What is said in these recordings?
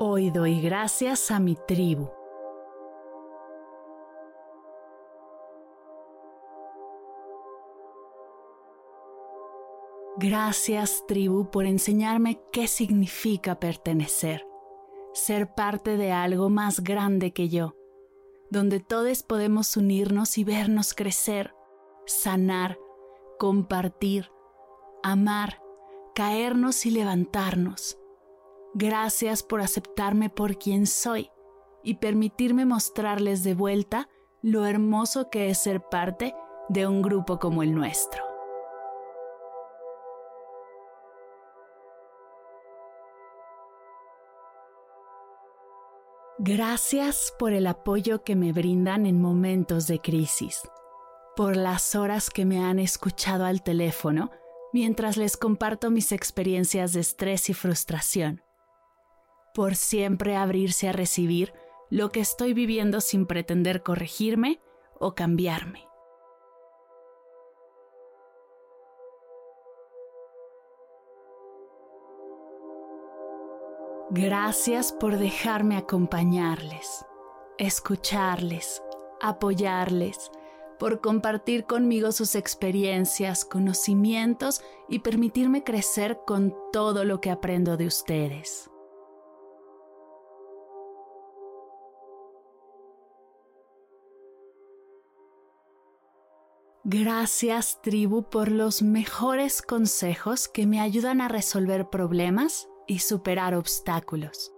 Hoy doy gracias a mi tribu. Gracias tribu por enseñarme qué significa pertenecer, ser parte de algo más grande que yo, donde todos podemos unirnos y vernos crecer, sanar, compartir, amar, caernos y levantarnos Gracias por aceptarme por quien soy y permitirme mostrarles de vuelta lo hermoso que es ser parte de un grupo como el nuestro. Gracias por el apoyo que me brindan en momentos de crisis, por las horas que me han escuchado al teléfono mientras les comparto mis experiencias de estrés y frustración por siempre abrirse a recibir lo que estoy viviendo sin pretender corregirme o cambiarme. Gracias por dejarme acompañarles, escucharles, apoyarles, por compartir conmigo sus experiencias, conocimientos y permitirme crecer con todo lo que aprendo de ustedes. Gracias tribu por los mejores consejos que me ayudan a resolver problemas y superar obstáculos,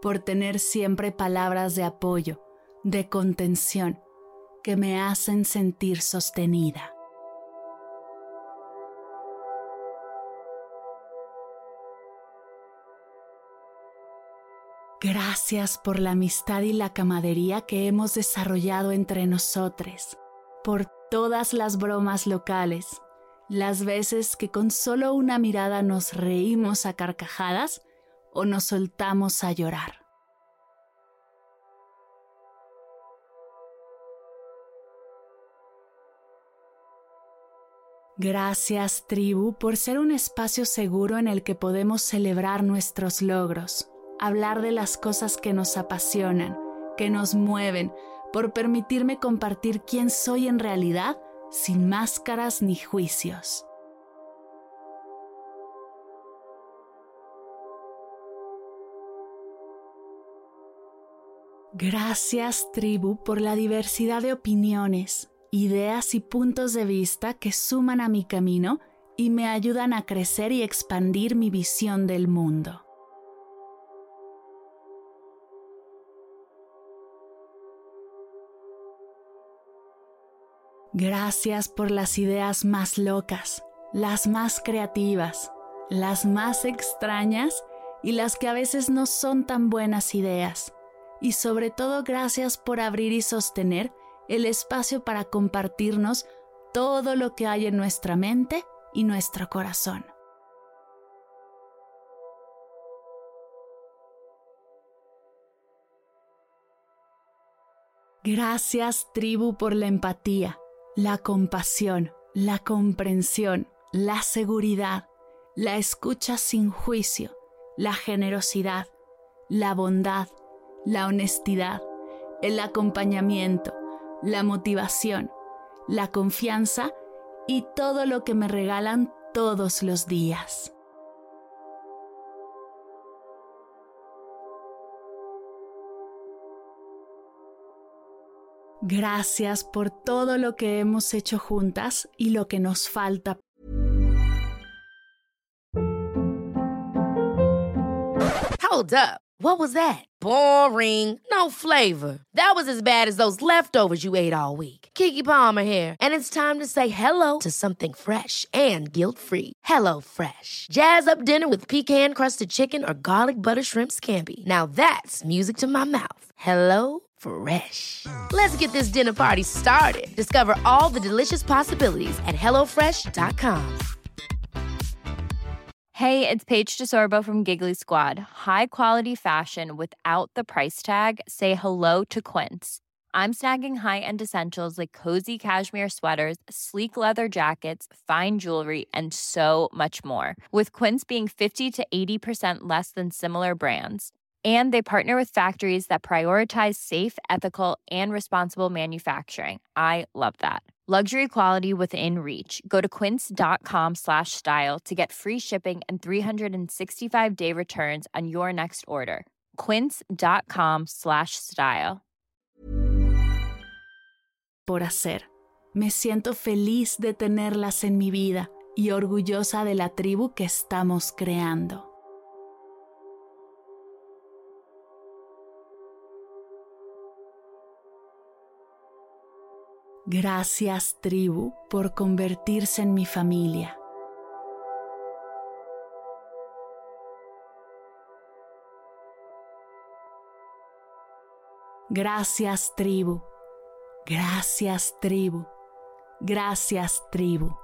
por tener siempre palabras de apoyo, de contención, que me hacen sentir sostenida. Gracias por la amistad y la camadería que hemos desarrollado entre nosotros, por todas las bromas locales, las veces que con solo una mirada nos reímos a carcajadas o nos soltamos a llorar. Gracias tribu por ser un espacio seguro en el que podemos celebrar nuestros logros, hablar de las cosas que nos apasionan, que nos mueven, por permitirme compartir quién soy en realidad sin máscaras ni juicios. Gracias tribu por la diversidad de opiniones, ideas y puntos de vista que suman a mi camino y me ayudan a crecer y expandir mi visión del mundo. Gracias por las ideas más locas, las más creativas, las más extrañas y las que a veces no son tan buenas ideas. Y sobre todo gracias por abrir y sostener el espacio para compartirnos todo lo que hay en nuestra mente y nuestro corazón. Gracias tribu por la empatía la compasión, la comprensión, la seguridad, la escucha sin juicio, la generosidad, la bondad, la honestidad, el acompañamiento, la motivación, la confianza y todo lo que me regalan todos los días. Gracias por todo lo que hemos hecho juntas y lo que nos falta. Hold up. What was that? Boring. No flavor. That was as bad as those leftovers you ate all week. Kiki Palmer here, and it's time to say hello to something fresh and guilt-free. Hello Fresh. Jazz up dinner with pecan-crusted chicken or garlic butter shrimp scampi. Now that's music to my mouth. Hello Fresh. Let's get this dinner party started. Discover all the delicious possibilities at hellofresh.com. Hey, it's Paige DeSorbo from Giggly Squad. High quality fashion without the price tag. Say hello to Quince. I'm snagging high-end essentials like cozy cashmere sweaters, sleek leather jackets, fine jewelry, and so much more. With Quince being 50 to 80% less than similar brands. And they partner with factories that prioritize safe, ethical, and responsible manufacturing. I love that. Luxury quality within reach. Go to quince.com slash style to get free shipping and 365 day returns on your next order. Quince.com slash style. Por hacer. Me siento feliz de tenerlas en mi vida y orgullosa de la tribu que estamos creando. Gracias tribu por convertirse en mi familia. Gracias tribu. Gracias tribu. Gracias tribu.